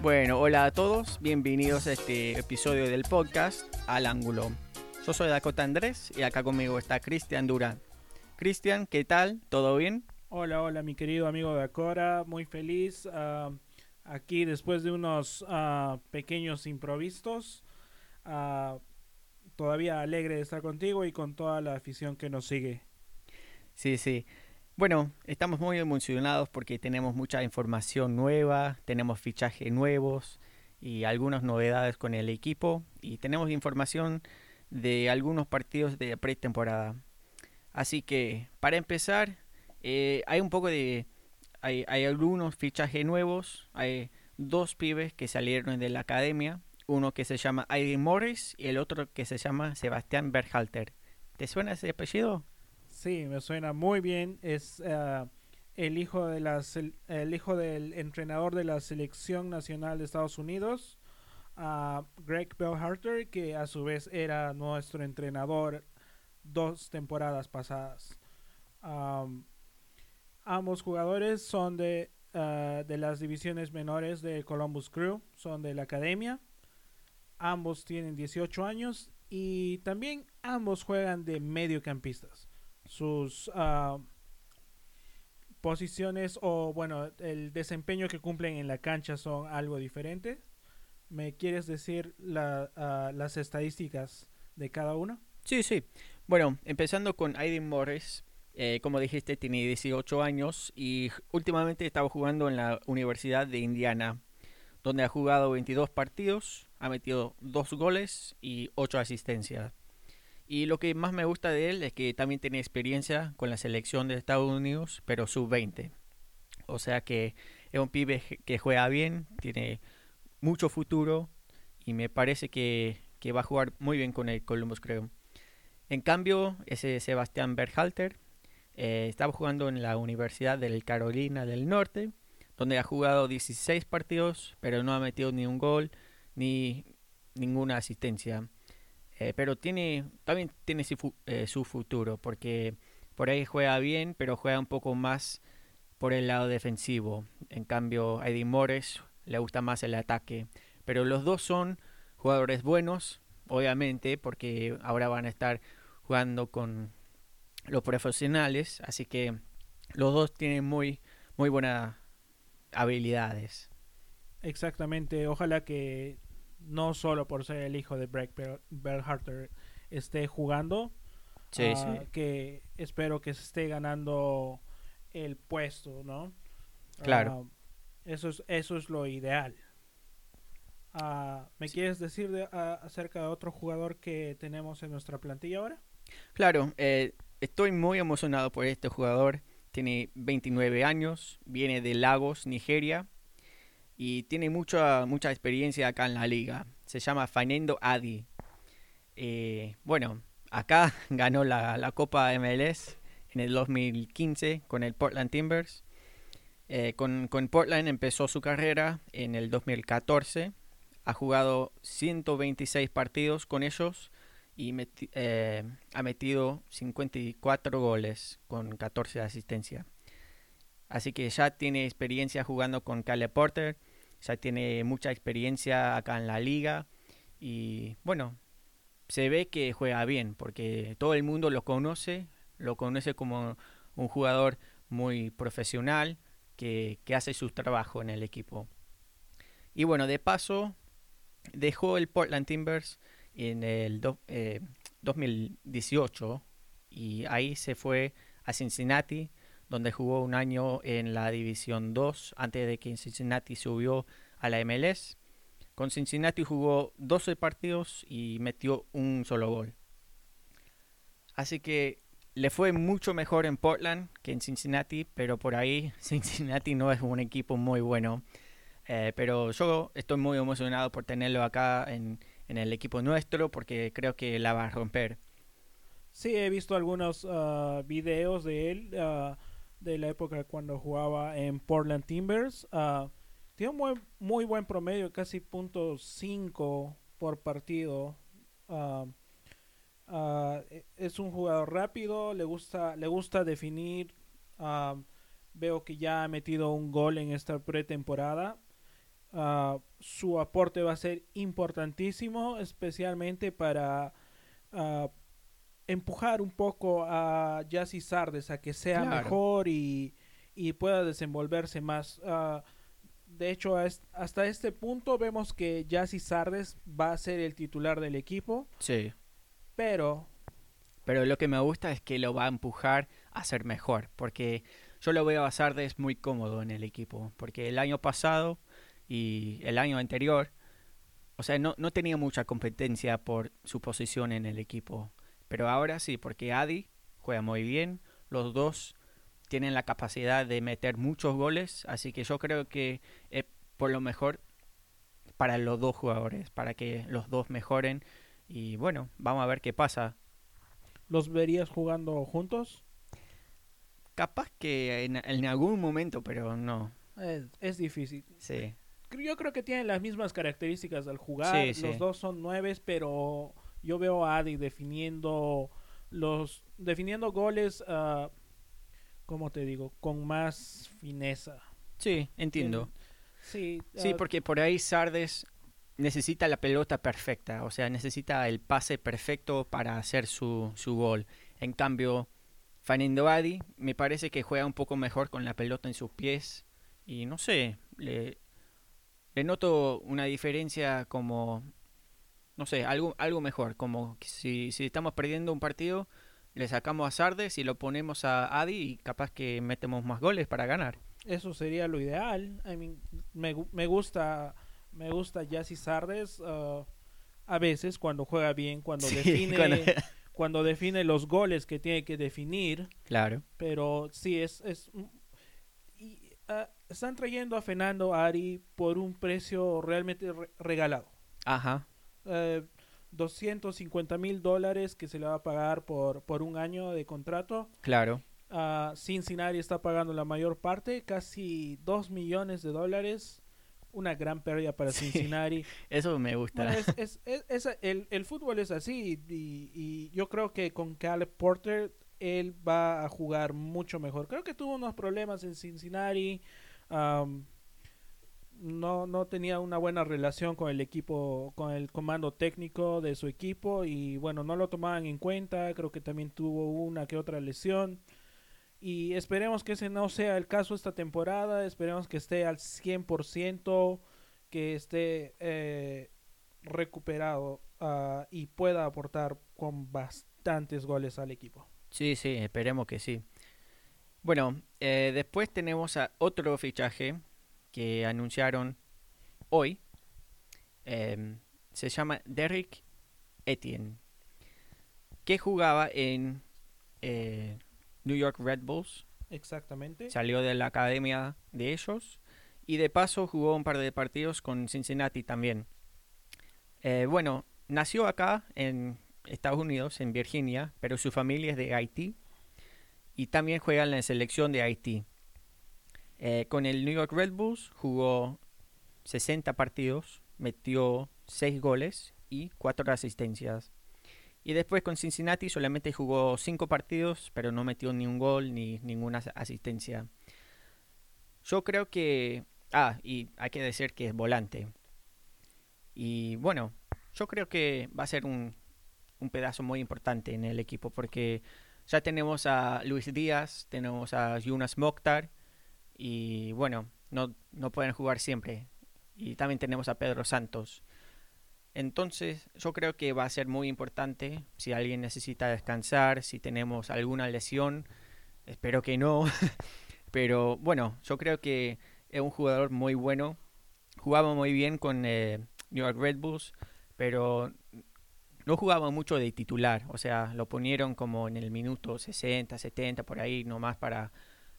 Bueno, hola a todos, bienvenidos a este episodio del podcast Al Ángulo. Yo soy Dakota Andrés y acá conmigo está Cristian Durán. Cristian, ¿qué tal? ¿Todo bien? Hola, hola mi querido amigo Dakota, muy feliz ah, aquí después de unos ah, pequeños improvisos. Ah, todavía alegre de estar contigo y con toda la afición que nos sigue. Sí, sí. Bueno, estamos muy emocionados porque tenemos mucha información nueva, tenemos fichajes nuevos y algunas novedades con el equipo y tenemos información de algunos partidos de pretemporada. Así que, para empezar, eh, hay un poco de... Hay, hay algunos fichajes nuevos, hay dos pibes que salieron de la academia, uno que se llama Aiden Morris y el otro que se llama Sebastián Berhalter. ¿Te suena ese apellido? Sí, me suena muy bien. Es eh, el hijo de la el hijo del entrenador de la selección nacional de Estados Unidos, uh, Greg Bellharter, que a su vez era nuestro entrenador dos temporadas pasadas. ambos jugadores son de, uh, de las divisiones menores de Columbus Crew, son de la academia. Ambos tienen 18 años y también ambos juegan de mediocampistas sus uh, posiciones o bueno, el desempeño que cumplen en la cancha son algo diferente. ¿Me quieres decir la, uh, las estadísticas de cada uno? Sí, sí. Bueno, empezando con Aiden Morris, eh, como dijiste, tiene 18 años y últimamente estaba jugando en la Universidad de Indiana, donde ha jugado 22 partidos, ha metido 2 goles y 8 asistencias. Y lo que más me gusta de él es que también tiene experiencia con la selección de Estados Unidos, pero sub-20. O sea que es un pibe que juega bien, tiene mucho futuro y me parece que, va a jugar muy bien con el Columbus creo. En cambio, ese Sebastián Berhalter eh, estaba jugando en la Universidad de Carolina del Norte, donde ha jugado 16 partidos, pero no ha metido ni un gol ni ninguna asistencia. Eh, pero tiene también tiene eh, su, futuro porque por ahí juega bien, pero juega un poco más por el lado defensivo. En cambio, a Eddie Morris le gusta más el ataque. Pero los dos son jugadores buenos, obviamente, porque ahora van a estar jugando con los profesionales, así que los dos tienen muy muy buenas habilidades. Exactamente, ojalá que no solo por ser el hijo de Breck Berharter esté jugando, ah, que espero que se esté ganando el puesto, ¿no? Claro. Ah, eso, es, eso es lo ideal. Ah, ¿Me quieres decir acerca de otro jugador que tenemos en nuestra plantilla ahora? Claro, eh, estoy muy emocionado por este jugador. Tiene 29 años, viene de Lagos, Nigeria y tiene mucha, experiencia acá en la liga. Se llama Fernando Adi. Eh, bueno, acá ganó la, Copa MLS en el 2015 con el Portland Timbers. Eh, con, Portland empezó su carrera en el 2014. Ha jugado 126 partidos con ellos y eh, ha metido 54 goles con 14 asistencias. Así que ya tiene experiencia jugando con Cale Porter ya tiene mucha experiencia acá en la liga y bueno, se ve que juega bien porque todo el mundo lo conoce, lo conoce como un jugador muy profesional que, hace su trabajo en el equipo. Y bueno, de paso, dejó el Portland Timbers en el 2018 eh, y ahí se fue a Cincinnati donde jugó un año en la División 2 antes de que Cincinnati subió a la MLS. Con Cincinnati jugó 12 partidos y metió un solo gol. Así que le fue mucho mejor en Portland que en Cincinnati, pero por ahí Cincinnati no es un equipo muy bueno. Eh, pero yo estoy muy emocionado por tenerlo acá en, el equipo nuestro porque creo que la va a romper. Sí, he visto algunos uh, videos de él. Uh, de la época cuando jugaba en Portland Timbers. Uh, tiene un muy, buen promedio, casi .5 por partido. Ah, ah, es un jugador rápido, le gusta, le gusta definir. veo que ya ha metido un gol en esta pretemporada. ah, su aporte va a ser importantísimo, especialmente para ah, empujar un poco a Jassy Sardes a que sea Claro. mejor y, y pueda desenvolverse más. Ah, de hecho, hasta este punto vemos que Jassy Sardes va a ser el titular del equipo, Sí. pero Pero lo que me gusta es que lo va a empujar a ser mejor, porque yo lo veo a Sardes muy cómodo en el equipo, porque el año pasado y el año anterior, o sea, no, no tenía mucha competencia por su posición en el equipo, pero ahora sí, porque Adi juega muy bien, los dos tienen la capacidad de meter muchos goles, así que yo creo que es por lo mejor para los dos jugadores, para que los dos mejoren y bueno, vamos a ver qué pasa. ¿los verías jugando juntos? Capaz que en, en algún momento, pero no. Es, es difícil. Sí, Yo creo que tienen las mismas características al jugar. Sí, sí. Los dos son nueves, pero yo veo a Adi definiendo los definiendo goles, ah, ¿cómo te digo? Con más fineza. sí, entiendo. Sí, Sí, ah, porque por ahí Sardes necesita la pelota perfecta, o sea, necesita el pase perfecto para hacer su, su gol. En cambio, Fernando Adi me parece que juega un poco mejor con la pelota en sus pies y no sé, le, le noto una diferencia como, no sé, algo, algo mejor, como si, si estamos perdiendo un partido, le sacamos a Sardes y lo ponemos a Adi y capaz que metemos más goles para ganar. eso sería lo ideal. I mean, me, me gusta me gusta Sardes ah, a veces cuando juega bien, cuando Sí, define cuando- cuando define los goles que tiene que definir. Claro. pero sí es es y, ah, están trayendo a Fernando Ari por un precio realmente re- regalado Ajá. Eh, 250 mil dólares que se le va a pagar por por un año de contrato Claro. Ah, Cincinnati está pagando la mayor parte casi 2 millones de dólares una gran pérdida para Sí. Cincinnati Eso me gusta. bueno, es, es- es- es- el, el fútbol es así y, y yo creo que con Caleb Porter él va a jugar mucho mejor. Creo que tuvo unos problemas en Cincinnati. No, no tenía una buena relación con el equipo, con el comando técnico de su equipo y bueno, no lo tomaban en cuenta. Creo que también tuvo una que otra lesión. Y esperemos que ese no sea el caso esta temporada. Esperemos que esté al 100%, que esté eh, recuperado ah, y pueda aportar con bastantes goles al equipo. Sí, sí, esperemos que sí. Bueno, eh, después tenemos a otro fichaje que anunciaron hoy. Em, se llama Derrick Etienne, que jugaba en eh, New York Red Bulls. Exactamente. Salió de la academia de ellos y de paso jugó un par de partidos con Cincinnati también. Eh, bueno, nació acá en Estados Unidos, en Virginia, pero su familia es de Haití y también juega en la selección de Haití. Eh, con el New York Red Bulls jugó 60 partidos, metió 6 goles y 4 asistencias. Y después con Cincinnati solamente jugó 5 partidos, pero no metió ni un gol ni ninguna as- asistencia. Yo creo que... Ah, y hay que decir que es volante. Y bueno, yo creo que va a ser un, un pedazo muy importante en el equipo porque ya tenemos a Luis Díaz, tenemos a Jonas Mokhtar y bueno, no, no pueden jugar siempre. Y también tenemos a Pedro Santos. Entonces, yo creo que va a ser muy importante si alguien necesita descansar, si tenemos alguna lesión, espero que no. Pero bueno, yo creo que es un jugador muy bueno. Jugaba muy bien con eh, New York Red Bulls, pero no jugaba mucho de titular. O sea, lo ponieron como en el minuto 60, 70, por ahí nomás para,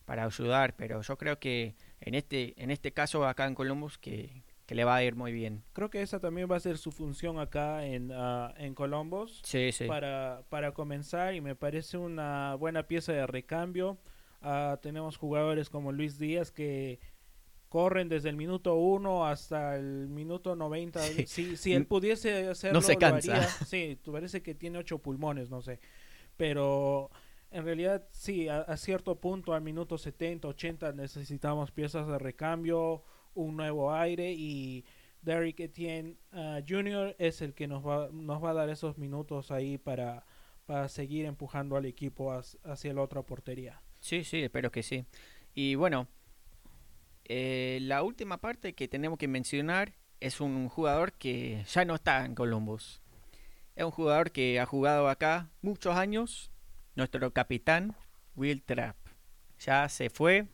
para ayudar. Pero yo creo que en este, en este caso acá en Columbus que, que le va a ir muy bien. Creo que esa también va a ser su función acá en, ah, en Columbus. Sí, sí. para, para comenzar y me parece una buena pieza de recambio. Ah, tenemos jugadores como Luis Díaz que corren desde el minuto 1 hasta el minuto 90. Sí. Si, si él pudiese hacerlo, se lo cansa. haría. Sí, tú parece que tiene ocho pulmones, no sé. Pero en realidad, sí, a, a cierto punto, al minuto 70, 80, necesitamos piezas de recambio. un nuevo aire y Derrick Etienne uh, Jr. es el que nos va, nos va a dar esos minutos ahí para, para seguir empujando al equipo hacia la otra portería. Sí, sí, espero que sí. Y bueno, eh, la última parte que tenemos que mencionar es un jugador que ya no está en Columbus. Es un jugador que ha jugado acá muchos años. Nuestro capitán, Will Trapp. Ya se fue.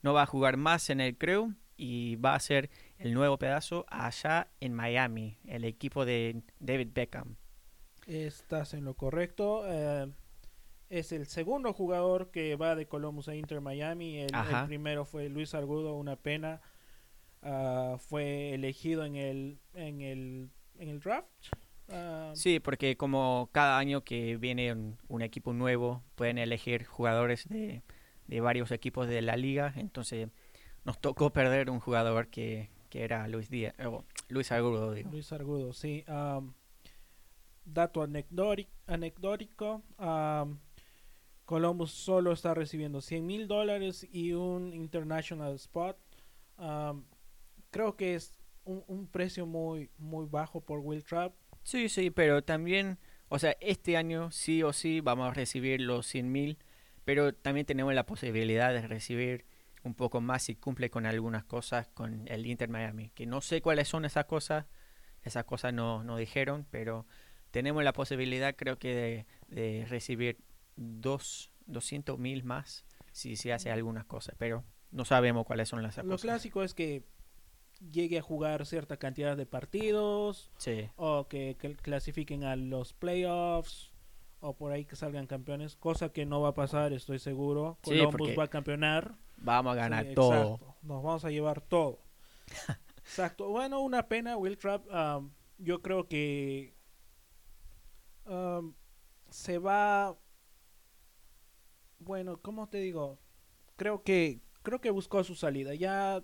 No va a jugar más en el Crew y va a ser el nuevo pedazo allá en Miami, el equipo de David Beckham. Estás en lo correcto. Eh, es el segundo jugador que va de Columbus a Inter Miami. El, primero fue Luis Argudo, una pena. Ah, fue elegido en el, en el, en el draft. Ah, sí, porque como cada año que viene un, equipo nuevo, pueden elegir jugadores de, de, varios equipos de la liga. Entonces nos tocó perder un jugador que, que era Luis Díaz, Luis Argudo. Digo. Luis Argudo, sí. dato anecdótico. Columbus solo está recibiendo 100 mil dólares y un international spot. creo que es un, precio muy, muy bajo por Will Trapp. Sí, sí, pero también, o sea, este año sí o sí vamos a recibir los 100 mil, pero también tenemos la posibilidad de recibir un poco más si cumple con algunas cosas con el Inter Miami, que no sé cuáles son esas cosas, esas cosas no, no dijeron, pero tenemos la posibilidad creo que de, de recibir dos, 200 mil más si se hace algunas cosas, pero no sabemos cuáles son las cosas. Lo clásico es que llegue a jugar cierta cantidad de partidos o que, clasifiquen a los playoffs o por ahí que salgan campeones, cosa que no va a pasar, estoy seguro. Columbus va a campeonar. Vamos a ganar todo. Nos vamos a llevar todo. exacto. Bueno, una pena, Will Trapp. Um, yo creo que um, se va bueno, ¿cómo te digo? Creo que creo que buscó su salida. Ya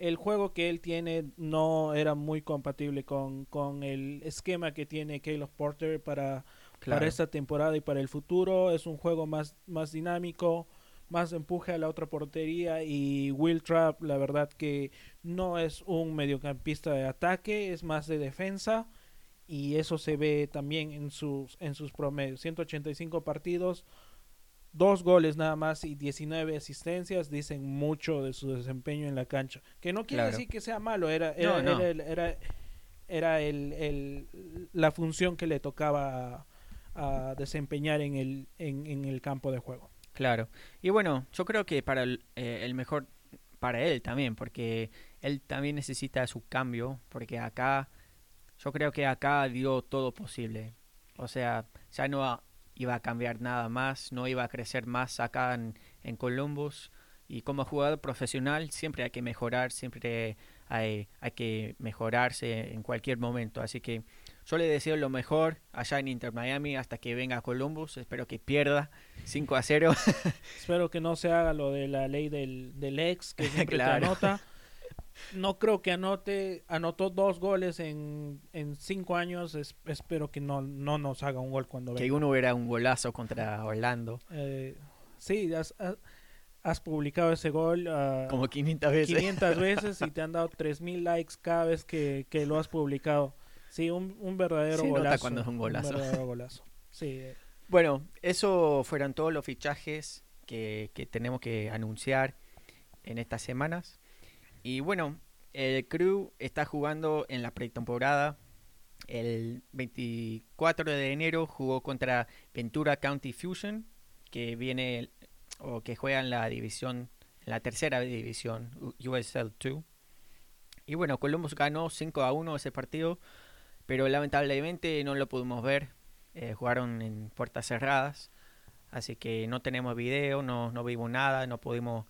el juego que él tiene no era muy compatible con, con el esquema que tiene Caleb Porter para, para esta temporada y para el futuro. Es un juego más, más dinámico, más empuje a la otra portería y Will Trapp, la verdad que no es un mediocampista de ataque, es más de defensa y eso se ve también en sus, en sus promedios. 185 partidos, dos goles nada más y 19 asistencias dicen mucho de su desempeño en la cancha. Que no quiere decir que sea malo, era, era, era, el, la función que le tocaba a, desempeñar en el, en, el campo de juego. Claro. Y bueno, yo creo que para el, eh, el mejor, para él también, porque él también necesita su cambio, porque acá, yo creo que acá dio todo posible. O sea, ya no iba a cambiar nada más, no iba a crecer más acá en, en Columbus. Y como jugador profesional siempre hay que mejorar, siempre hay, hay que mejorarse en cualquier momento. Así que yo le deseo lo mejor allá en Inter Miami hasta que venga a Columbus. Espero que pierda 5 a 0. Espero que no se haga lo de la ley del, del ex que siempre te anota no creo que anote, anotó dos goles en, en cinco años. espero que no, no nos haga un gol cuando Que uno hubiera un golazo contra Orlando. Eh, sí, has, has, publicado ese gol. Uh, Como 500 veces. 500 veces y te han dado 3000 likes cada vez que, que, lo has publicado. Sí, un, un verdadero golazo. cuando es un golazo. Un verdadero golazo. Sí. Bueno, eso fueron todos los fichajes que, que tenemos que anunciar en estas semanas. Y bueno, el Crew está jugando en la pretemporada. El 24 de enero jugó contra Ventura County Fusion, que viene o que juega en la división, la tercera división, USL 2. Y bueno, Columbus ganó 5 a 1 ese partido, pero lamentablemente no lo pudimos ver. Eh, jugaron en puertas cerradas, así que no tenemos video, no, no vimos nada, no pudimos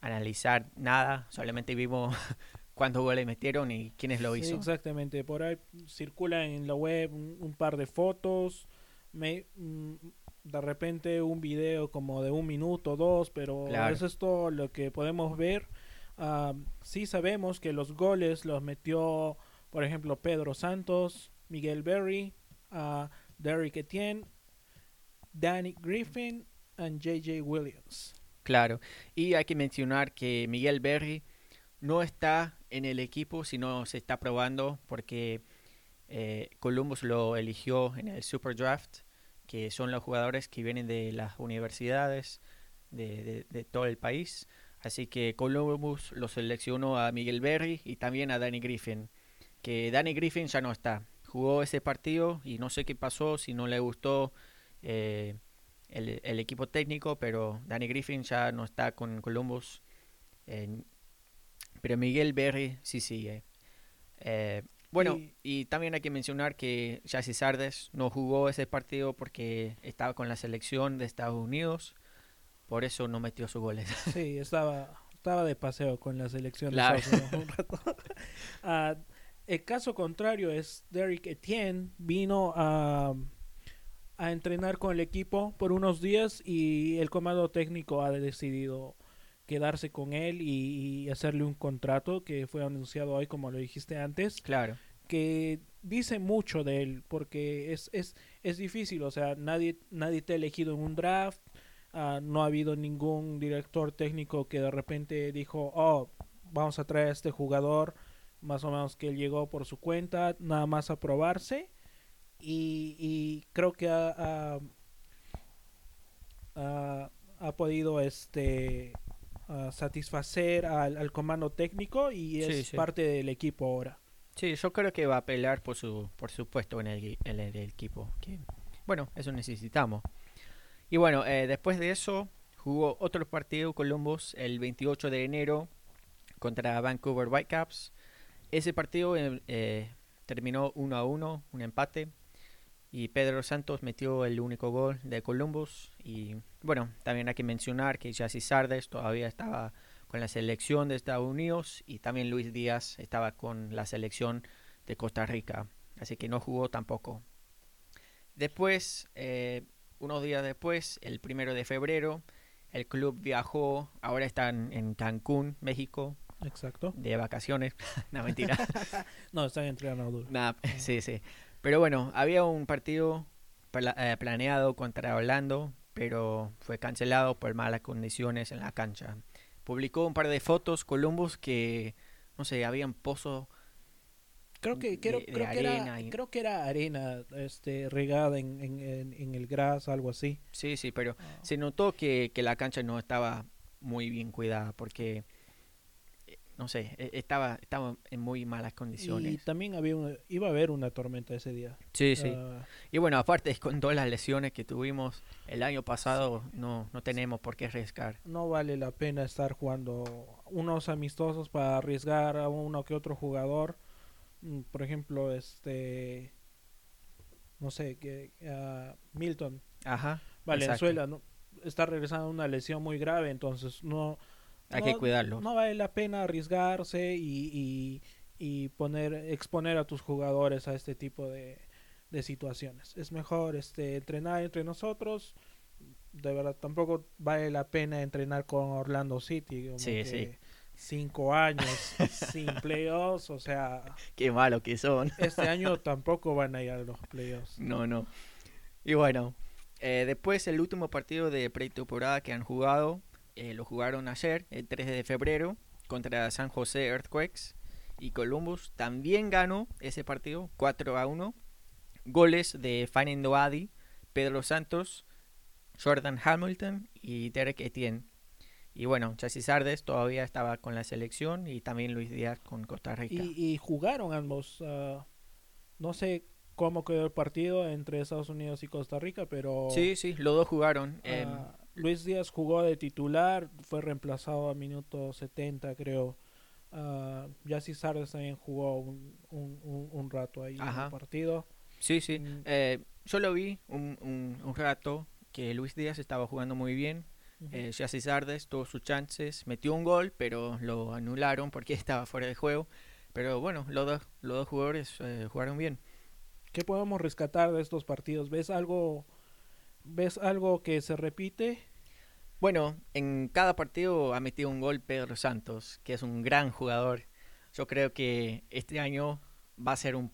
analizar nada, solamente vimos cuántos goles metieron y quiénes lo hizo. exactamente, por ahí circula en la web un, par de fotos, me, mm, de repente un video como de un minuto, dos, pero eso es todo lo que podemos ver. Uh, sí sabemos que los goles los metió, por ejemplo, Pedro Santos, Miguel Berry, uh, Derrick Etienne, Danny Griffin y JJ Williams. Claro, y hay que mencionar que Miguel Berry no está en el equipo si no se está probando, porque eh, Columbus lo eligió en el Super Draft, que son los jugadores que vienen de las universidades de, de todo el país. Así que Columbus lo seleccionó a Miguel Berry y también a Danny Griffin. Que Danny Griffin ya no está. Jugó ese partido y no sé qué pasó, si no le gustó eh, el, equipo técnico, pero Danny Griffin ya no está con Columbus. pero Miguel Berry sí sigue. Eh, bueno, y, también hay que mencionar que Jassy Sardes no jugó ese partido porque estaba con la selección de Estados Unidos. Por eso no metió sus goles. Sí, estaba, estaba de paseo con la selección de Estados Unidos un rato. Ah, el caso contrario es Derek Etienne vino a, a entrenar con el equipo por unos días y el comando técnico ha decidido quedarse con él y, y, hacerle un contrato que fue anunciado hoy como lo dijiste antes. Claro. Que dice mucho de él porque es, es, es difícil, o sea, nadie, nadie te ha elegido en un draft, Ah, no ha habido ningún director técnico que de repente dijo, oh, vamos a traer a este jugador, más o menos que él llegó por su cuenta, nada más a probarse. Y, creo que ha, ha, podido este satisfacer al, comando técnico y es parte del equipo ahora. Sí, yo creo que va a pelear por su, por su puesto en el, en el equipo. Que, bueno, eso necesitamos. Y bueno, eh, después de eso jugó otro partido Columbus el 28 de enero contra Vancouver Whitecaps. Ese partido eh, eh, terminó 1 a 1, un empate. Y Pedro Santos metió el único gol de Columbus. Y bueno, también hay que mencionar que Jassy Sardes todavía estaba con la selección de Estados Unidos. Y también Luis Díaz estaba con la selección de Costa Rica. Así que no jugó tampoco. Después, unos días después, el primero de febrero, el club viajó, ahora están en Cancún, México. Exacto. De vacaciones. no, mentira. no, están entrenando duro. sí, sí. Pero bueno, había un partido eh, planeado contra Orlando, pero fue cancelado por malas condiciones en la cancha. Publicó un par de fotos Columbus que, no sé, habían pozos Creo que, creo, que era, creo que era arena este, regada en, en, en, el gras, algo así. Sí, sí, pero ah. se notó que, que, la cancha no estaba muy bien cuidada porque, no sé, e, estaba, estaba en muy malas condiciones. Y también había iba a haber una tormenta ese día. Sí, sí. Ah. y bueno, aparte con todas las lesiones que tuvimos el año pasado, no, no tenemos por qué arriesgar. No vale la pena estar jugando unos amistosos para arriesgar a uno que otro jugador Mm, por ejemplo, este, no sé, que Milton, Ajá, Valenzuela, ¿no? está regresando a una lesión muy grave, entonces no... Hay que cuidarlo. No vale la pena arriesgarse y, y, poner, exponer a tus jugadores a este tipo de, de situaciones. Es mejor este, entrenar entre nosotros. De verdad, tampoco vale la pena entrenar con Orlando City. sí, sí cinco años sin playoffs, o sea... Qué malo que son. este año tampoco van a ir a los playoffs. No, no. Y bueno, eh, después el último partido de pretemporada que han jugado, eh, lo jugaron ayer, el 3 de febrero, contra San José Earthquakes. Y Columbus también ganó ese partido, 4 a 1. Goles de Fanny Doadi, Pedro Santos, Jordan Hamilton y Derek Etienne. Y bueno, Chassis Sardes todavía estaba con la selección y también Luis Díaz con Costa Rica. Y, jugaron ambos. Ah, no sé cómo quedó el partido entre Estados Unidos y Costa Rica, pero... Sí, sí, los dos jugaron. Em, Luis Díaz jugó de titular, fue reemplazado a minuto 70 creo. Uh, Sardes también jugó un, un, un, rato ahí en el partido. Sí, sí. Mm. Eh, yo lo vi un, un, rato que Luis Díaz estaba jugando muy bien eh, Sardes tuvo sus chances, metió un gol, pero lo anularon porque estaba fuera de juego. Pero bueno, los dos, los dos jugadores eh, jugaron bien. ¿Qué podemos rescatar de estos partidos? ¿Ves algo, ¿Ves algo que se repite? Bueno, en cada partido ha metido un gol Pedro Santos, que es un gran jugador. Yo creo que este año va a ser un,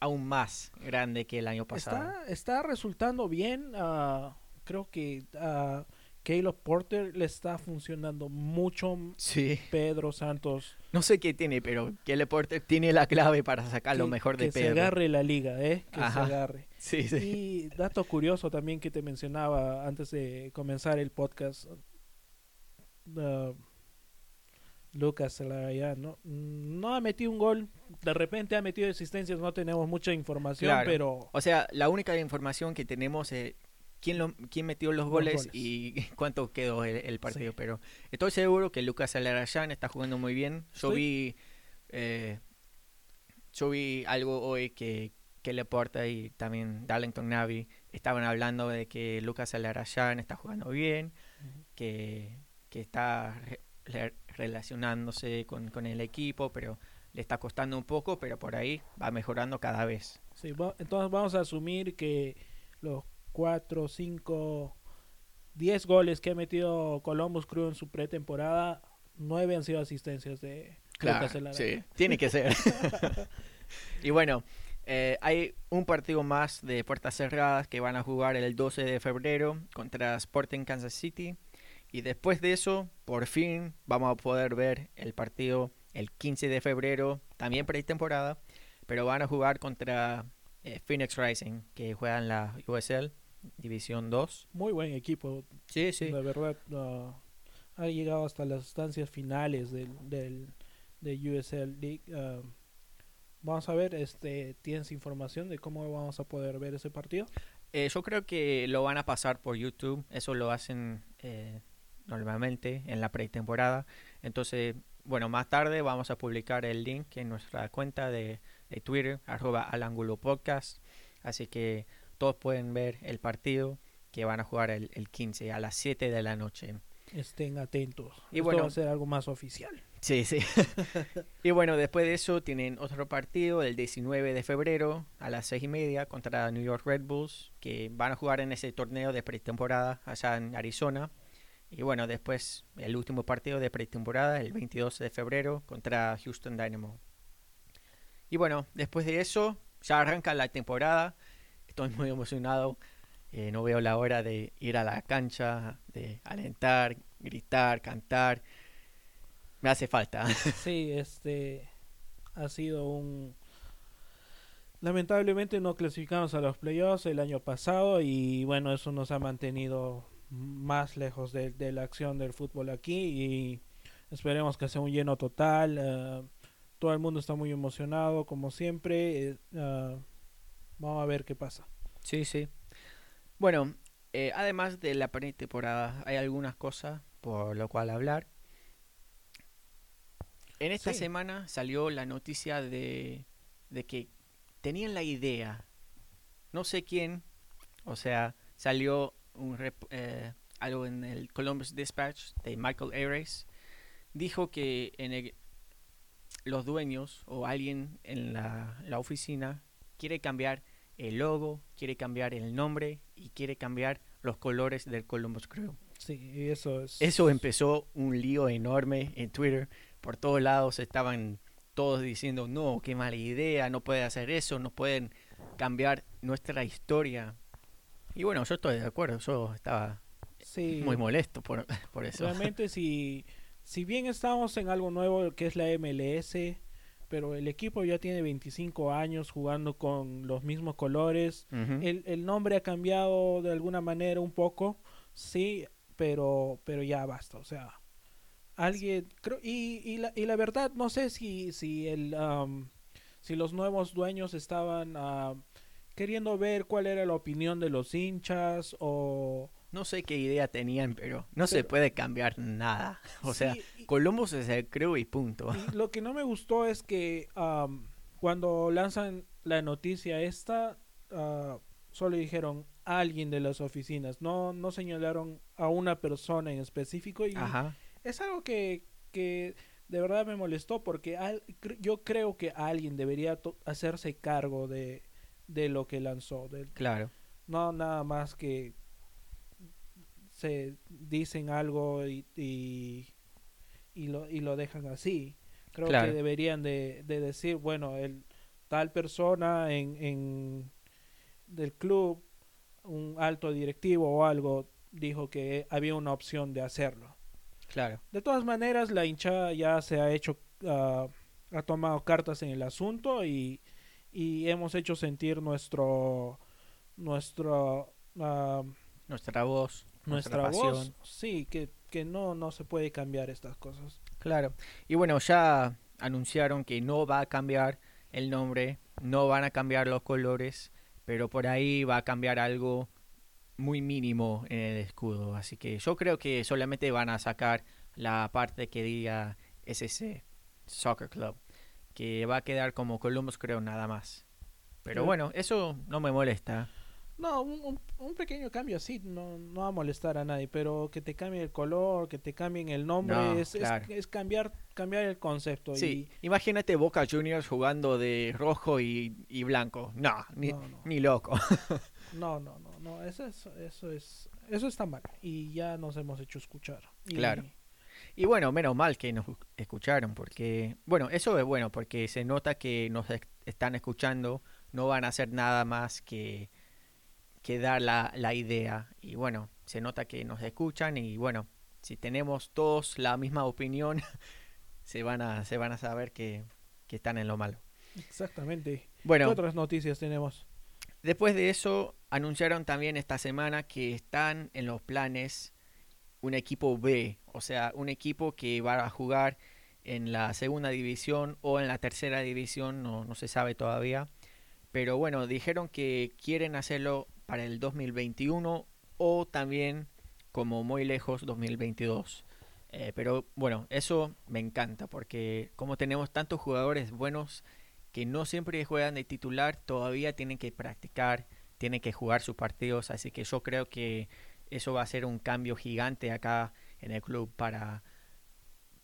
aún más grande que el año pasado. Está, está resultando bien. Uh, creo que uh, Caleb Porter le está funcionando mucho. Sí. Pedro Santos. No sé qué tiene, pero Caleb Porter tiene la clave para sacar lo que- mejor de que Pedro. se agarre la liga, ¿eh? Que Ajá. se agarre. Sí, sí. Y dato curioso también que te mencionaba antes de comenzar el podcast. uh, Lucas ¿no? no ha metido un gol. De repente ha metido asistencias. No tenemos mucha información, Claro. pero O sea, la única información que tenemos es quién, lo, quién metió los Los goles, goles. y cuánto quedó el, el partido. Sí. Pero estoy seguro que Lucas Alarayán está jugando muy bien. Yo Estoy- vi eh, yo vi algo hoy que, que Leporta y también Darlington Navi estaban hablando de que Lucas Alarayán está jugando bien, que, que está re- relacionándose con, con el equipo, pero le está costando un poco, pero por ahí va mejorando cada vez. Sí, va- entonces vamos a asumir que los 4, 5, 10 goles que ha metido Columbus Crew en su pretemporada, 9 han sido asistencias de Claro, Lucas sí, tiene que ser. y bueno, eh, hay un partido más de puertas cerradas que van a jugar el 12 de febrero contra Sporting Kansas City. Y después de eso, por fin vamos a poder ver el partido el 15 de febrero, también pretemporada, pero van a jugar contra eh, Phoenix Rising, que juega en la USL, División 2. Muy buen equipo, Sí, sí. la verdad. ha llegado hasta las estancias finales del, del de USL League. ah, vamos a ver, este, ¿tienes información de cómo vamos a poder ver ese partido? Eh, yo creo que lo van a pasar por YouTube. Eso lo hacen eh, normalmente en la pretemporada. Entonces, bueno, más tarde vamos a publicar el link en nuestra cuenta de, de Twitter, arroba al ángulo podcast. Así que todos pueden ver el partido que van a jugar el, el 15 a las 7 de la noche. Estén atentos. Y Esto bueno- va a ser algo más oficial. Sí, sí. y bueno, después de eso tienen otro partido el 19 de febrero a las 6 y media contra New York Red Bulls, que van a jugar en ese torneo de pretemporada allá en Arizona. Y bueno, después el último partido de pretemporada el 22 de febrero contra Houston Dynamo. Y bueno, después de eso ya arranca la temporada. Estoy muy emocionado. Eh, no veo la hora de ir a la cancha, de alentar, gritar, cantar. Me hace falta. Sí, este ha sido un lamentablemente no clasificamos a los playoffs el año pasado y bueno, eso nos ha mantenido más lejos de, de la acción del fútbol aquí y esperemos que sea un lleno total. eh, todo el mundo está muy emocionado como siempre. eh, ah, vamos a ver qué pasa. Sí, sí. Bueno, eh, además de la pretemporada, hay algunas cosas por lo cual hablar. En esta Sí. semana salió la noticia de, de que tenían la idea, no sé quién, o sea, salió un rep- eh, algo en el Columbus Dispatch de Michael Ayres, dijo que en el- los dueños o alguien en la, la oficina quiere cambiar el logo, quiere cambiar el nombre y quiere cambiar los colores del Columbus Crew. Sí, y eso es Eso empezó un lío enorme en Twitter. Por todos lados estaban todos diciendo, no, qué mala idea, no puede hacer eso, no pueden cambiar nuestra historia. Y bueno, yo estoy de acuerdo, yo estaba sí, muy molesto por, por eso. Realmente si, si bien estamos en algo nuevo que es la MLS, pero el equipo ya tiene 25 años jugando con los mismos colores. El, el nombre ha cambiado de alguna manera un poco, sí, pero, pero ya basta. O sea, alguien... Creo, y, y, la, y la verdad, no sé si, si, el, am, si los nuevos dueños estaban am, queriendo ver cuál era la opinión de los hinchas o... No sé qué idea tenían, pero no se puede cambiar nada. O sea, Sí, Columbus es el Crew y punto. Y lo que no me gustó es que am, cuando lanzan la noticia esta, ah, solo dijeron alguien de las oficinas, no, no señalaron a una persona en específico y Ajá. es algo que, que de verdad me molestó porque al- yo creo que alguien debería hacerse cargo de, de lo que lanzó, Claro. no nada más que se dicen algo y, y, y lo, y lo dejan así. Creo Claro. que deberían de, de decir, bueno, el tal persona en, en del club, un alto directivo o algo, dijo que había una opción de hacerlo. Claro. De todas maneras, la hinchada ya se ha hecho, ah, ha tomado cartas en el asunto y, y hemos hecho sentir nuestro, nuestro, ah, Nuestra voz. Nuestra voz. Sí, que, que no, no se puede cambiar estas cosas. Claro. Y bueno, ya anunciaron que no va a cambiar el nombre, no van a cambiar los colores, pero por ahí va a cambiar algo muy mínimo en el escudo. Así que yo creo que solamente van a sacar la parte que diga SC, Soccer Club, que va a quedar como Columbus creo nada más. Pero bueno, eso no me molesta. No, un, un- un pequeño cambio así no, no va a molestar a nadie, pero que te cambie el color, que te cambien el nombre, No, es, es- claro. es cambiar, cambiar el concepto. Sí, imagínate Boca Juniors jugando de rojo y, y blanco. No, ni, no, no, ni loco. no, no, no, no, eso es, eso es, eso está mal y ya nos hemos hecho escuchar. Y- Claro. Y bueno, menos mal que nos escucharon, porque, bueno, eso es bueno, porque se nota que nos est- están escuchando, no van a hacer nada más que, que dar la, la idea. Y bueno, se nota que nos escuchan y bueno, si tenemos todos la misma opinión, se van a, se van a saber que, que están en lo malo. Exactamente. ¿Qué Bueno, otras noticias tenemos? Después de eso, anunciaron también esta semana que están en los planes un equipo B, o sea, un equipo que va a jugar en la segunda división o en la tercera división, no, no se sabe todavía. Pero bueno, dijeron que quieren hacerlo para el 2021 o también, como muy lejos, 2022. Eh, pero bueno, eso me encanta porque como tenemos tantos jugadores buenos que no siempre juegan de titular, todavía tienen que practicar, tienen que jugar sus partidos, así que yo creo que eso va a ser un cambio gigante acá en el club para,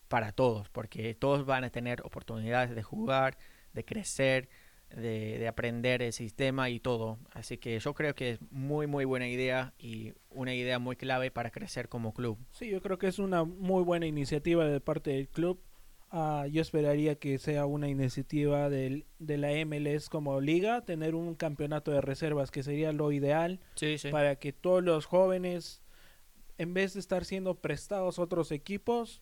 para todos, porque todos van a tener oportunidades de jugar, de crecer, de, de aprender el sistema y todo. Así que yo creo que es muy muy buena idea y una idea muy clave para crecer como club. Sí, yo creo que es una muy buena iniciativa de parte del club. Ah, yo esperaría que sea una iniciativa del, de la MLS como liga, tener un campeonato de reservas que sería lo ideal Sí, sí. para que todos los jóvenes, en vez de estar siendo prestados a otros equipos,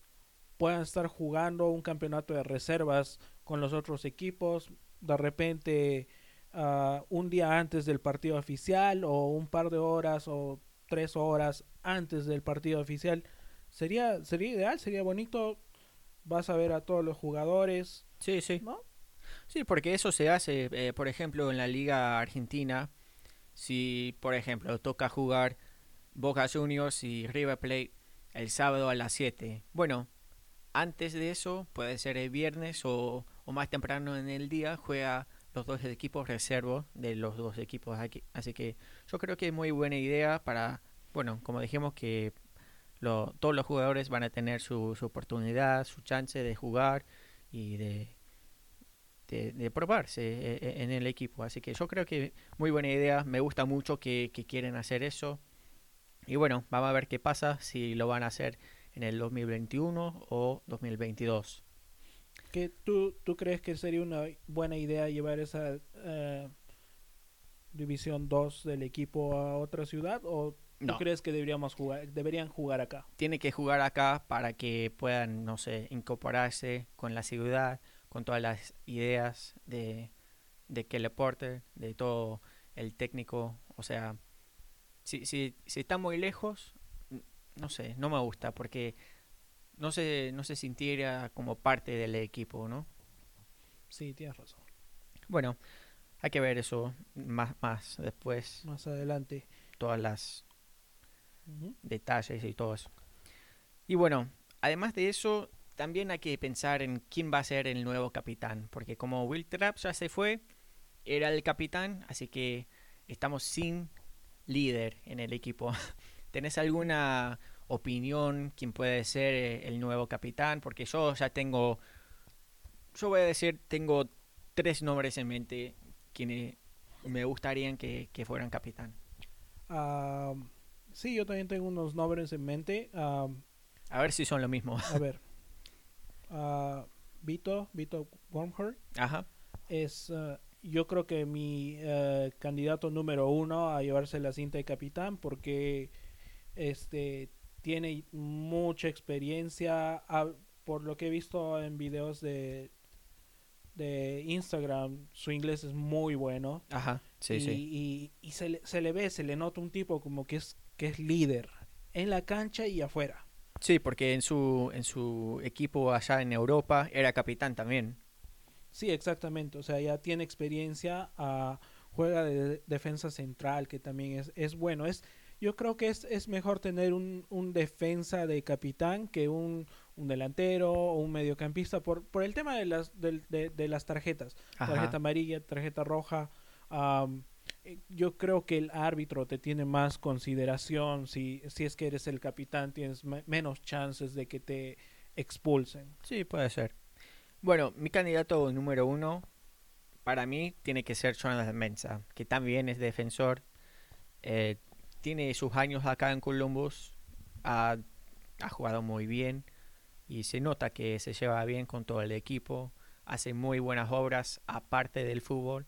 puedan estar jugando un campeonato de reservas con los otros equipos. De repente, ah, un día antes del partido oficial o un par de horas o tres horas antes del partido oficial. Sería, sería ideal, sería bonito. Vas a ver a todos los jugadores, Sí, sí. ¿no? Sí, porque eso se hace, eh, por ejemplo, en la Liga Argentina. Si, por ejemplo, toca jugar Boca Juniors y River Plate el sábado a las 7. Bueno, antes de eso, puede ser el viernes o, o más temprano en el día, juega los dos equipos reservos de los dos equipos aquí. Así que yo creo que es muy buena idea para, bueno, como dijimos que lo- todos los jugadores van a tener su, oportunidad, su chance de jugar y de, de, probarse eh, eh, en el equipo. Así que yo creo que muy buena idea. Me gusta mucho que quieren hacer eso. Y bueno, vamos a ver qué pasa si lo van a hacer en el 2021 o 2022. ¿Qué tú, ¿Tú crees que sería una buena idea llevar esa eh, División 2 del equipo a otra ciudad? ¿O tú No. crees que deberíamos jugar, deberían jugar acá? Tiene que jugar acá para que puedan, no sé, incorporarse con la ciudad, con todas las ideas de, de Kelly Porter, de todo el técnico. O sea, si, si, si está muy lejos, no sé, no me gusta porque no se, no se sintiera como parte del equipo, ¿no? Sí, tienes razón. Bueno, hay que ver eso más, más después, Más adelante. todas las detalles y todo eso. Y bueno, además de eso, también hay que pensar en quién va a ser el nuevo capitán, porque como Will Trapp ya se fue, era el capitán, así que estamos sin líder en el equipo. ¿Tenés alguna opinión quién puede ser eh, el nuevo capitán? Porque yo ya tengo, yo voy a decir, tengo tres nombres en mente quienes me gustarían que, que fueran capitán. Ah, sí, yo también tengo unos nombres en mente. Ah, A ver si son lo mismo. a ver. Ah, Vito, Vito Wormhurt Ajá. es, yo creo que mi eh, candidato número uno a llevarse la cinta de capitán porque Este tiene mucha experiencia. por lo que he visto en videos de, de Instagram, su inglés es muy bueno. Ajá, sí, y, sí. Y, se, le, se le ve, se le nota un tipo como que es, que es líder en la cancha y afuera. Sí, porque en su, en su equipo allá en Europa era capitán también. Sí, exactamente. O sea, ya tiene experiencia, uh, juega de defensa central, que también es, es bueno. Es, yo creo que es, es mejor tener un, un defensa de capitán que un, un, delantero o un mediocampista por, por el tema de las, de, de, de las tarjetas. Tarjeta amarilla, tarjeta roja. Um, yo creo que el árbitro te tiene más consideración si, si es que eres el capitán, tienes menos chances de que te expulsen. Sí, puede ser. Bueno, mi candidato número uno para mí tiene que ser Jonathan Mensa, que también es defensor. Eh, tiene sus años acá en Columbus, ha, ha, jugado muy bien y se nota que se lleva bien con todo el equipo, hace muy buenas obras aparte del fútbol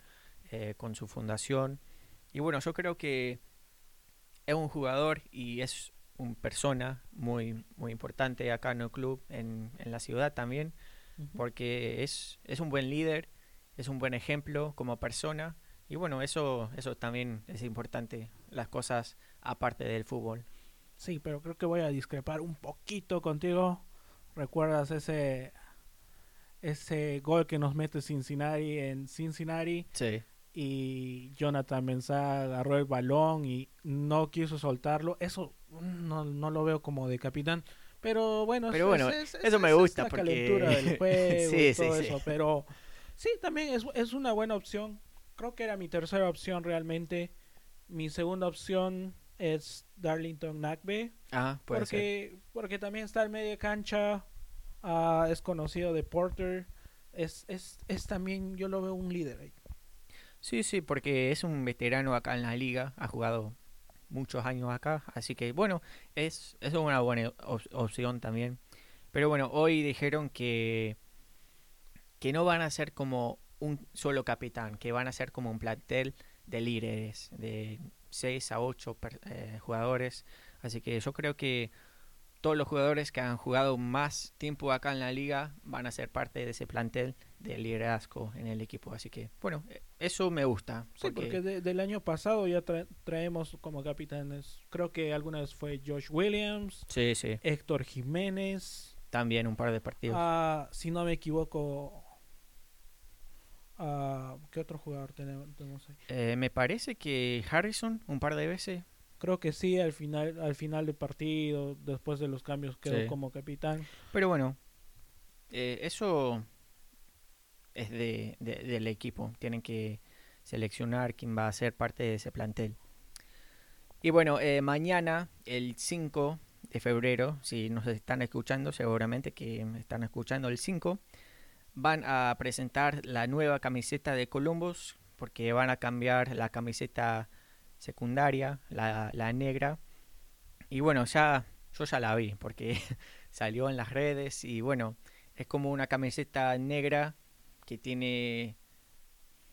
eh, con su fundación. Y bueno, yo creo que es un jugador y es una persona muy, muy importante acá en el club, en, en la ciudad también porque es, es un buen líder, es un buen ejemplo como persona y bueno, eso, eso también es importante, las cosas aparte del fútbol. Sí, pero creo que voy a discrepar un poquito contigo. ¿Recuerdas ese ese gol que nos mete Cincinnati en Cincinnati? Sí. Y Jonathan Mensah agarró el balón y no quiso soltarlo. Eso no, no lo veo como de capitán. Pero bueno, pero bueno eso me gusta. la porque... calentura del juego y todo eso. Pero sí, también es, es una buena opción. Creo que era mi tercera opción realmente. Mi segunda opción es Darlington Nagbe. Ah, puede porque, ser. porque también está en media cancha. Uh, es conocido de Porter. Es, es, es también, yo lo veo un líder ahí. Sí, sí, porque es un veterano acá en la liga. Ha jugado muchos años acá. Así que bueno, es, es una buena op opción también. Pero bueno, hoy dijeron que, que no van a ser como un solo capitán, que van a ser como un plantel de líderes, de 6 a 8 eh, jugadores. Así que yo creo que todos los jugadores que han jugado más tiempo acá en la liga van a ser parte de ese plantel de liderazgo en el equipo. Así que, bueno, e, eso me gusta. Sí, porque, del año pasado ya traemos como capitanes, creo que alguna vez fue Josh Williams, sí, sí. Héctor Jiménez. También un par de partidos. Uh, si no me equivoco, uh, ¿qué otro jugador tenemos, ahí? Eh, me parece que Harrison un par de veces. Creo que sí, al final, al final del partido, después de los cambios, quedó sí. como capitán. Pero bueno, eh, eso es de, de, del equipo. Tienen que seleccionar quién va a ser parte de ese plantel. Y bueno, eh, mañana, el 5 de febrero, si nos están escuchando, seguramente que están escuchando el 5, van a presentar la nueva camiseta de Columbus, porque van a cambiar la camiseta secundaria, la, la negra. Y bueno, ya yo ya la vi, porque salió en las redes y bueno, es como una camiseta negra que tiene,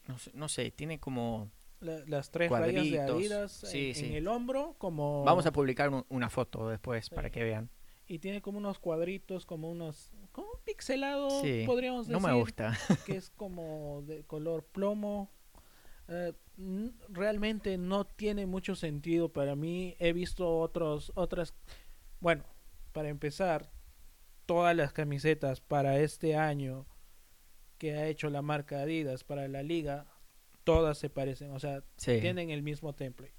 no sé, no sé tiene como la, las tres rayas de Adidas sí, en, sí. en, el hombro, como... Vamos a publicar un, una foto después sí. para que vean. Y tiene como unos cuadritos, como unos... como un pixelado, sí. podríamos decir. No me gusta. que es como de color plomo. Uh, realmente no tiene mucho sentido para mí. He visto otros, otras... Bueno, para empezar, todas las camisetas para este año que ha hecho la marca Adidas para la liga, todas se parecen, o sea, sí. tienen el mismo template.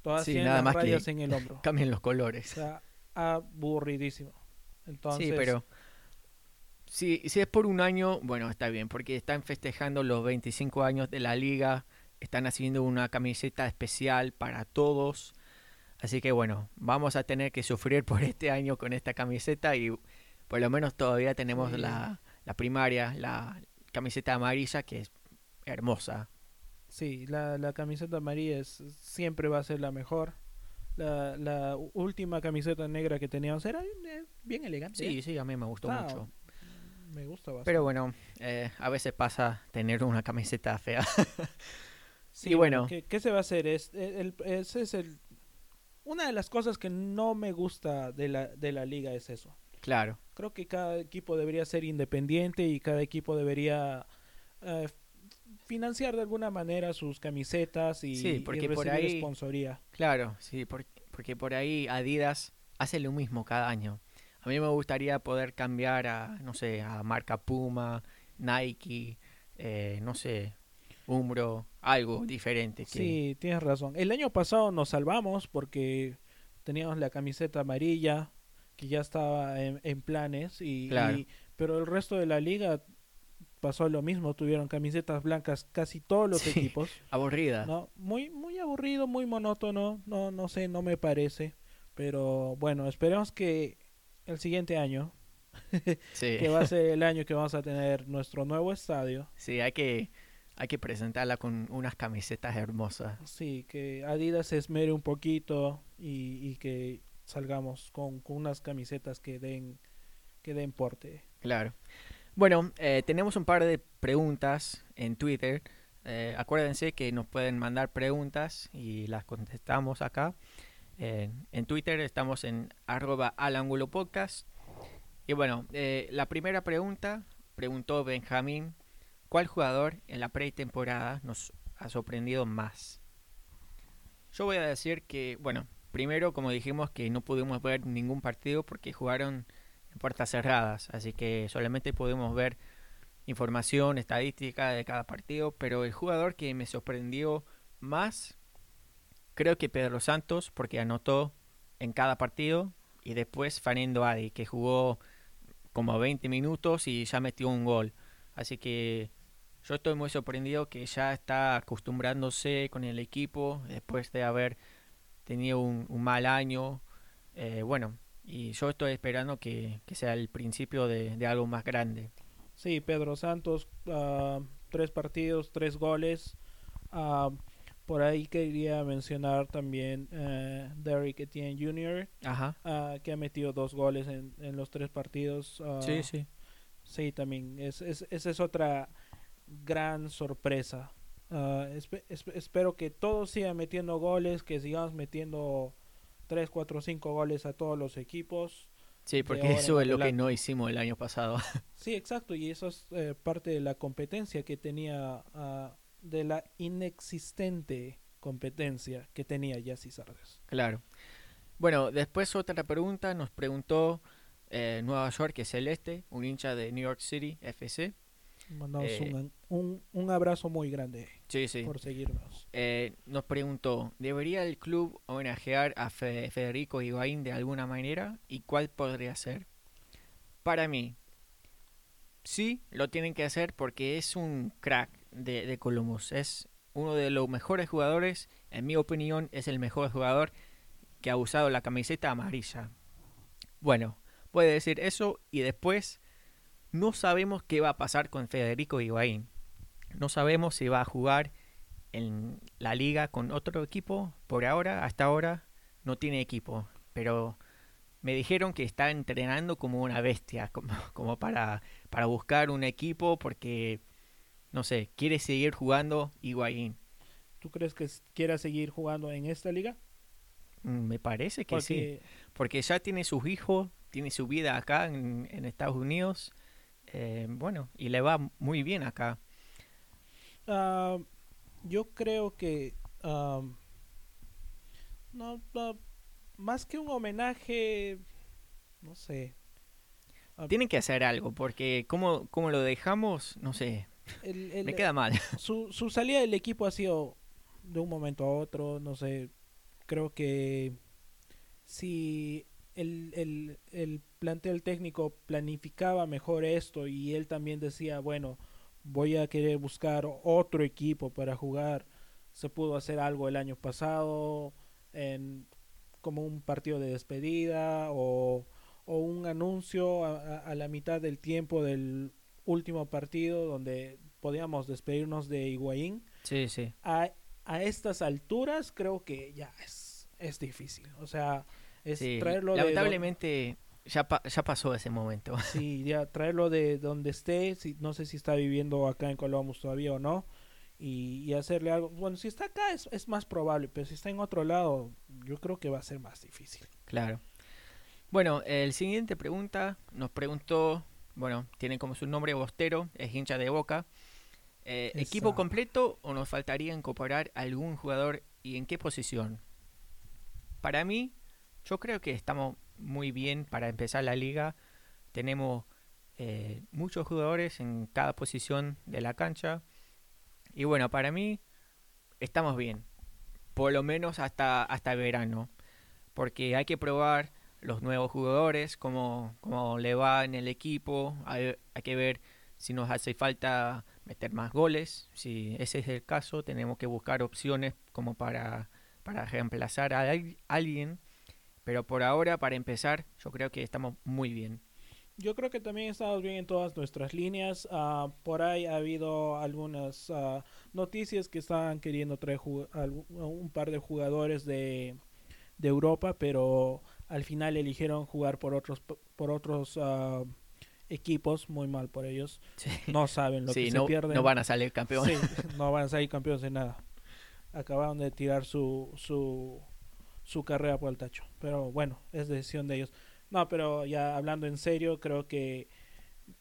Todas sí, tienen nada las más rayas que en el hombro. Cambien los colores. O sea, aburridísimo. Entonces, sí, pero si, si es por un año, bueno, está bien, porque están festejando los 25 años de la liga, están haciendo una camiseta especial para todos. Así que bueno, vamos a tener que sufrir por este año con esta camiseta y por lo menos todavía tenemos Sí. la, la primaria, la camiseta amarilla que es hermosa. sí, la, la camiseta amarilla es, siempre va a ser la mejor. La, la última camiseta negra que teníamos era eh, bien elegante. Sí, sí, a mí me gustó mucho. Me gusta bastante. Pero bueno, eh, a veces pasa tener una camiseta fea. Sí, y bueno. ¿qué, qué se va a hacer? Es, el, ese es el, una de las cosas que no me gusta de la, de la liga es eso. Claro. Creo que cada equipo debería ser independiente y cada equipo debería eh, financiar de alguna manera sus camisetas y, Sí, y porque por recibir ahí- sponsoría. Claro, sí, por- porque por ahí Adidas hace lo mismo cada año. A mí me gustaría poder cambiar a, no sé, a marca Puma, Nike, eh, no sé, Umbro, algo diferente. Que, Sí, tienes razón. El año pasado nos salvamos porque teníamos la camiseta amarilla que ya estaba en, en planes y, Claro. y- pero el resto de la liga pasó lo mismo, tuvieron camisetas blancas casi todos los Sí. equipos, Aburrida. ¿no? Muy muy aburrido, muy monótono, no no sé, no me parece, pero bueno, esperemos que el siguiente año, Sí. que va a ser el año que vamos a tener nuestro nuevo estadio, Sí, hay que, hay que presentarla con unas camisetas hermosas. Sí, que Adidas se esmere un poquito y, y que salgamos con, con unas camisetas que den que den porte. Claro. Bueno, eh, tenemos un par de preguntas en Twitter. Eh, acuérdense que nos pueden mandar preguntas y las contestamos acá. En Twitter estamos en arroba al podcast. Y bueno, eh, la primera pregunta preguntó Benjamín, ¿cuál jugador en la pretemporada nos ha sorprendido más? Yo voy a decir que, bueno, primero como dijimos que no pudimos ver ningún partido porque jugaron en puertas cerradas, así que solamente pudimos ver información, estadística de cada partido, pero el jugador que me sorprendió más, creo que Pedro Santos, porque anotó en cada partido, y después Fanendo Adi, que jugó como 20 minutos y ya metió un gol. Así que yo estoy muy sorprendido que ya está acostumbrándose con el equipo después de haber tenido un, mal año. Eh, bueno, y yo estoy esperando que, que sea el principio de, de algo más grande. Sí, Pedro Santos, ah, tres partidos, tres goles. Ah, por ahí quería mencionar también eh, Derrick Etienne Jr., Ajá. ah, que ha metido dos goles en, en los tres partidos. ah, Sí, sí. Sí, también. Es, es- esa es otra gran sorpresa. Ah, espe- espe- espero que todos sigan metiendo goles, que sigamos metiendo 3, 4, 5 goles a todos los equipos. Sí, porque eso es lo que no hicimos el año pasado. Sí, exacto, y eso es eh, parte de la competencia que tenía, de la inexistente competencia que tenía Yassi Sardes. claro. Bueno, después otra pregunta nos preguntó eh, Nueva York que Celeste, un hincha de New York City FC. Mandamos Eh, un, un, un abrazo muy grande Sí, sí. por seguirnos. Eh, nos preguntó, ¿debería el club homenajear a Fe- Federico Higuaín de alguna manera? ¿Y cuál podría ser? Para mí, sí, lo tienen que hacer porque es un crack de, de Columbus. Es uno de los mejores jugadores, en mi opinión, es el mejor jugador que ha usado la camiseta amarilla. Bueno, puede decir eso y después no sabemos qué va a pasar con Federico Higuaín. No sabemos si va a jugar en la liga con otro equipo. Por ahora, hasta ahora, no tiene equipo. Pero me dijeron que está entrenando como una bestia, como, como para, para buscar un equipo porque, no sé, quiere seguir jugando Higuaín. ¿Tú crees que quiera seguir jugando en esta liga? Mm, Me parece que sí. Porque ya tiene sus hijos, tiene su vida acá en, en Estados Unidos. eh, bueno, y le va muy bien acá. Ah, yo creo que no, más que un homenaje, no sé. Ah, Tienen que hacer algo, porque como, como lo dejamos, no sé, el- el- me queda mal. su, su salida del equipo ha sido de un momento a otro, no sé. Creo que si el, el, el plantel técnico planificaba mejor esto y él también decía, bueno, voy a querer buscar otro equipo para jugar, se pudo hacer algo el año pasado en como un partido de despedida o, o un anuncio a, a- a la mitad del tiempo del último partido donde podíamos despedirnos de Higuaín Sí, sí. a, a estas alturas creo que ya es, es difícil. O sea, es Sí, traerlo de lamentablemente ya, pa- ya pasó ese momento. sí, ya traerlo de donde esté, si, no sé si está viviendo acá en Columbus todavía o no, y, y hacerle algo. Bueno, si está acá es, es más probable, pero si está en otro lado, yo creo que va a ser más difícil. Claro. Bueno, el siguiente pregunta nos preguntó, bueno, tiene como su nombre Bostero, es hincha de Boca. Eh, ¿Equipo completo o nos faltaría incorporar algún jugador y en qué posición? Para mí, yo creo que estamos muy bien para empezar la liga. Tenemos eh, muchos jugadores en cada posición de la cancha. Y bueno, para mí estamos bien. Por lo menos hasta, hasta verano. Porque hay que probar los nuevos jugadores, cómo, cómo le va en el equipo. Hay, que ver si nos hace falta meter más goles. Si ese es el caso, tenemos que buscar opciones como para, para reemplazar a al- alguien. Pero por ahora, para empezar, yo creo que estamos muy bien. Yo creo que también estamos bien en todas nuestras líneas. Ah, por ahí ha habido algunas ah, noticias que estaban queriendo traer un par de jugadores de, de Europa, pero al final eligieron jugar por otros por otros ah, equipos, muy mal por ellos. Sí, No saben lo Sí, que se no, pierden. no van a salir campeones. Sí, no van a salir campeones de nada. Acabaron de tirar su, su, su carrera por el tacho. Pero bueno, es decisión de ellos. No, pero ya hablando en serio, creo que,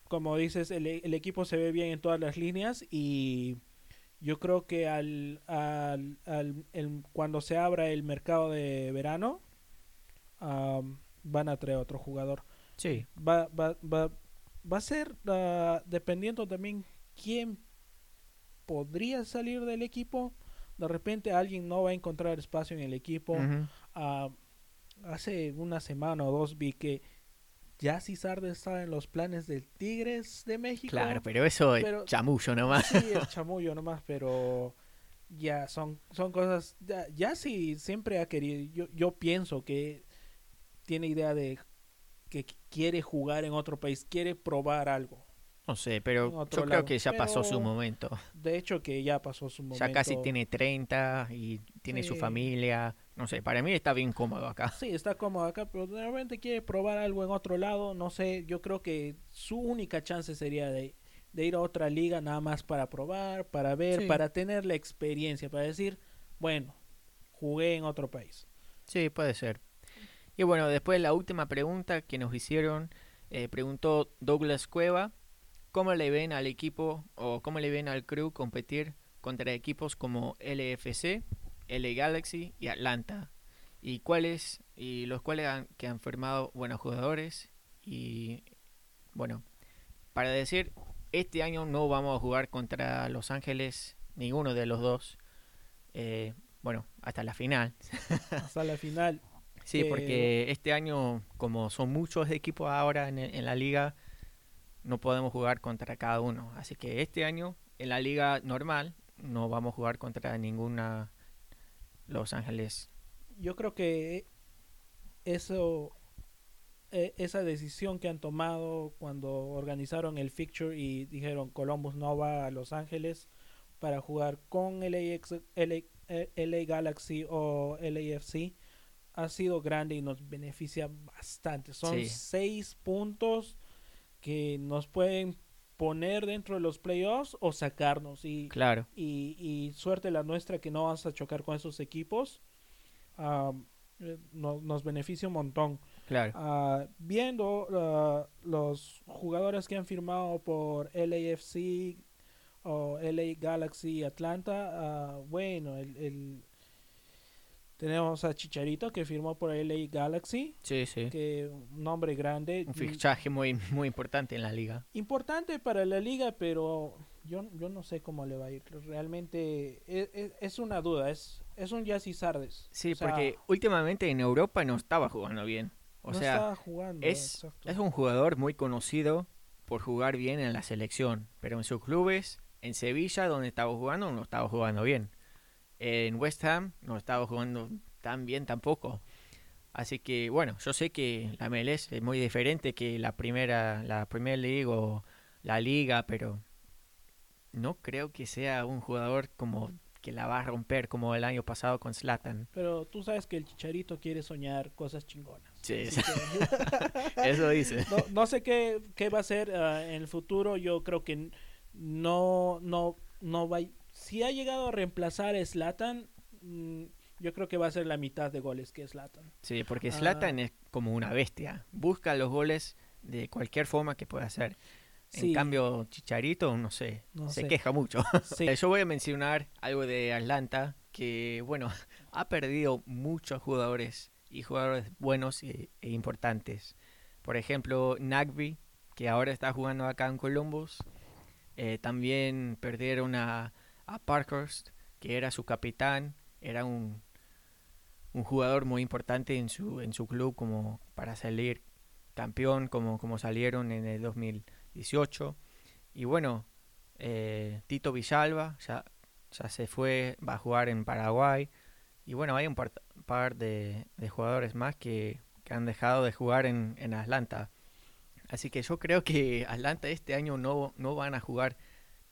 como dices, el, el equipo se ve bien en todas las líneas y yo creo que al, al, al- el- cuando se abra el mercado de verano, am, van a traer otro jugador Sí, va, va, va, va a ser ah, dependiendo también quién podría salir del equipo. De repente alguien no va a encontrar espacio en el equipo. ujú, Ah, hace una semana o dos vi que ya Sardes estaba en los planes del Tigres de México. claro, pero eso es pero- chamullo nomás. Sí, es chamullo nomás, pero ya son, son cosas. Ya, ya sí, siempre ha querido. Yo, yo pienso que tiene idea de que quiere jugar en otro país, quiere probar algo. No sé, pero yo creo lado. que ya pasó su momento. De hecho, que ya pasó su momento. Ya casi tiene 30 y tiene su familia. No sé, para mí está bien cómodo acá. Sí, está cómodo acá, pero de repente quiere probar algo en otro lado. No sé, yo creo que su única chance sería de, de ir a otra liga nada más para probar, para ver, Sí. para tener la experiencia, para decir, bueno, jugué en otro país. Sí, puede ser. Y bueno, después la última pregunta que nos hicieron, eh, preguntó Douglas Cueva, ¿cómo le ven al equipo o cómo le ven al crew competir contra equipos como LFC, LA Galaxy y Atlanta? Y cuáles, y los cuales han, que han formado buenos jugadores y bueno, para decir, este año no vamos a jugar contra Los Ángeles, ninguno de los dos. Eh, bueno, hasta la final. Hasta la final. Sí, que- porque este año, como son muchos equipos ahora en, en la liga, no podemos jugar contra cada uno. Así que este año, en la liga normal, no vamos a jugar contra ninguna Los Ángeles. Yo creo que eso, e- esa decisión que han tomado cuando organizaron el fixture y dijeron Columbus no va a Los Ángeles para jugar con LAX, LA, eh, LA Galaxy o LAFC ha sido grande y nos beneficia bastante. Son Sí. seis puntos que nos pueden poner dentro de los playoffs o sacarnos y Claro, y, y suerte la nuestra que no vas a chocar con esos equipos. No- nos beneficia un montón. claro. Ah, viendo ah, los jugadores que han firmado por LAFC o LA Galaxy Atlanta, ah, bueno, el, el- tenemos a Chicharito que firmó por LA Galaxy, Sí, sí. que un nombre grande. Un mm, fichaje muy, muy importante en la liga. importante para la liga, pero yo, yo no sé cómo le va a ir. Realmente es, es- es una duda, es, es un Jazzy Sardes. Sí, O sea, porque últimamente en Europa no estaba jugando bien. O no sea, estaba jugando. es, es un jugador muy conocido por jugar bien en la selección, pero en sus clubes, en Sevilla, donde estaba jugando, no estaba jugando bien. En West Ham no estaba jugando tan bien tampoco. Así que, bueno, yo sé que la MLS es muy diferente que la primera, la Premier League o la Liga, pero no creo que sea un jugador como que la va a romper como el año pasado con Zlatan. Pero tú sabes que el Chicharito quiere soñar cosas chingonas. Sí, que- Eso dice. no, no sé qué, qué va a hacer ah, en el futuro. Yo creo que no, no, no va. Si ha llegado a reemplazar a Slatan, mm, yo creo que va a ser la mitad de goles que Slatan. Sí, porque Ah. Zlatan es como una bestia. Busca los goles de cualquier forma que pueda hacer. En Sí. cambio, Chicharito, no sé, No se sé. queja mucho. Sí. Eh, Yo voy a mencionar algo de Atlanta, que bueno, ha perdido muchos jugadores y jugadores buenos e, e importantes. Por ejemplo, Nagby, que ahora está jugando acá en Columbus. Eh, también perdieron a, a Parkhurst, que era su capitán, era un, un jugador muy importante en su, en su club como para salir campeón, como, como salieron en el 2018. Y bueno, eh, Tito Villalba ya, ya se fue, va a jugar en Paraguay. Y bueno, hay un par, de, de jugadores más que, que han dejado de jugar en, en Atlanta. Así que yo creo que Atlanta este año no, no van a jugar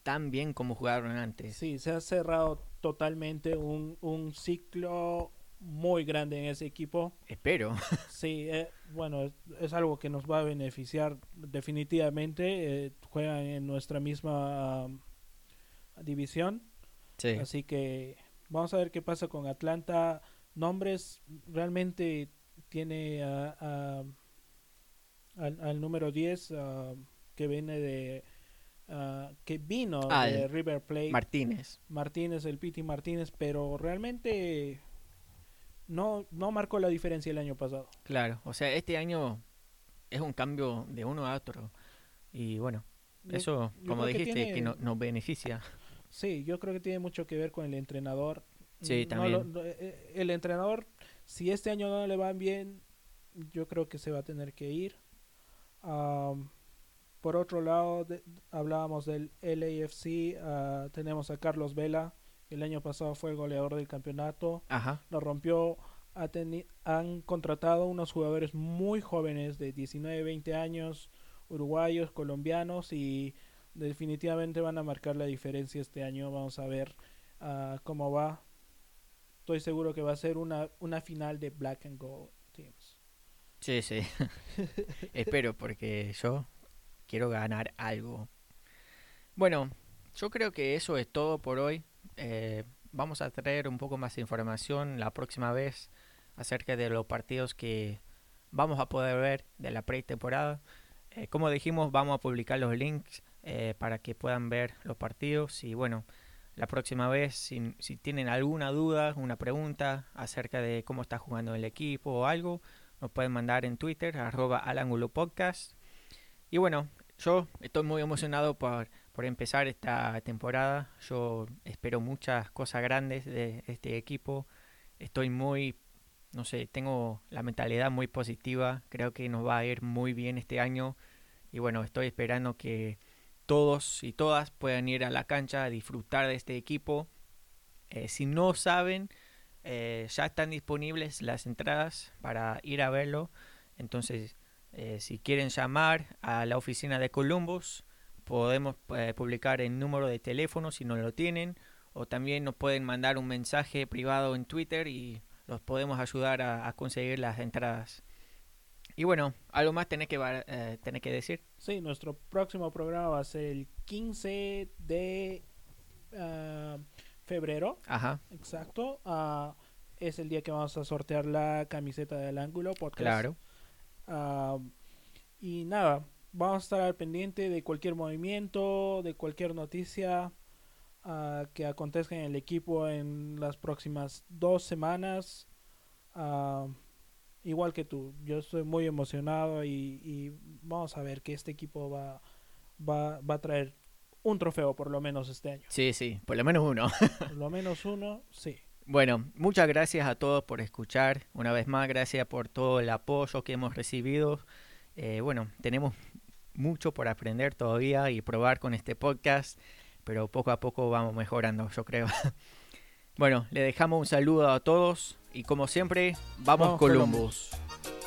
tan bien como jugaron antes. Sí, se ha cerrado totalmente un, un ciclo muy grande en ese equipo. Espero. Sí, eh, bueno, es, es algo que nos va a beneficiar definitivamente. eh, juegan en nuestra misma um, división. Sí. Así que vamos a ver qué pasa con Atlanta. Nombres realmente tiene a- a- al, al número 10 ah, que viene de ah, que vino Ah, de River Plate Martínez. Martínez, el Piti Martínez, pero realmente no, no marcó la diferencia el año pasado. Claro. O sea, este año es un cambio de uno a otro. Y bueno, Yo- eso, yo como que dijiste, que, tiene- no- nos beneficia. Sí, yo creo que tiene mucho que ver con el entrenador. Sí, también. no, eh, eh, el entrenador, si este año no le van bien, yo creo que se va a tener que ir. Am, por otro lado, de- hablábamos del LAFC, ah, tenemos a Carlos Vela, que el año pasado fue el goleador del campeonato, Ajá. lo rompió, ha han contratado unos jugadores muy jóvenes de 19, 20 años, uruguayos, colombianos y definitivamente van a marcar la diferencia este año. Vamos a ver ah, cómo va. Estoy seguro que va a ser una, una final de Black and Gold Teams. Sí, sí. Espero porque yo quiero ganar algo. Bueno, yo creo que eso es todo por hoy. Eh, vamos a traer un poco más de información la próxima vez acerca de los partidos que vamos a poder ver de la pretemporada. Eh, como dijimos, vamos a publicar los links eh, para que puedan ver los partidos. Y bueno, la próxima vez, si, si tienen alguna duda, una pregunta acerca de cómo está jugando el equipo o algo, nos pueden mandar en Twitter, arroba al podcast. Y bueno, yo estoy muy emocionado por, empezar esta temporada. Yo espero muchas cosas grandes de este equipo. Estoy muy, no sé, tengo la mentalidad muy positiva. Creo que nos va a ir muy bien este año. Y bueno, estoy esperando que todos y todas puedan ir a la cancha a disfrutar de este equipo. Eh, si no saben, eh, ya están disponibles las entradas para ir a verlo. Entonces, eh, si quieren llamar a la oficina de Columbus, podemos eh, publicar el número de teléfono si no lo tienen. O también nos pueden mandar un mensaje privado en Twitter y los podemos ayudar a, a conseguir las entradas. Y bueno, algo más tenés que, eh, tenés que decir. Sí, nuestro próximo programa va a ser el 15 de ah, febrero. Ajá, Exacto. ah, es el día que vamos a sortear la camiseta del ángulo podcast. claro. Ah, y nada, vamos a estar al pendiente de cualquier movimiento, de cualquier noticia ah, que acontezca en el equipo en las próximas dos semanas. Igual que tú, yo estoy muy emocionado y, y vamos a ver que este equipo va, va, va a traer un trofeo por lo menos este año. Sí, sí, por lo menos uno. Por lo menos uno, sí. Bueno, muchas gracias a todos por escuchar. Una vez más, gracias por todo el apoyo que hemos recibido. Eh, bueno, tenemos mucho por aprender todavía y probar con este podcast, pero poco a poco vamos mejorando, yo creo. bueno, le dejamos un saludo a todos y como siempre, vamos, Vamos, Columbus. Columbus.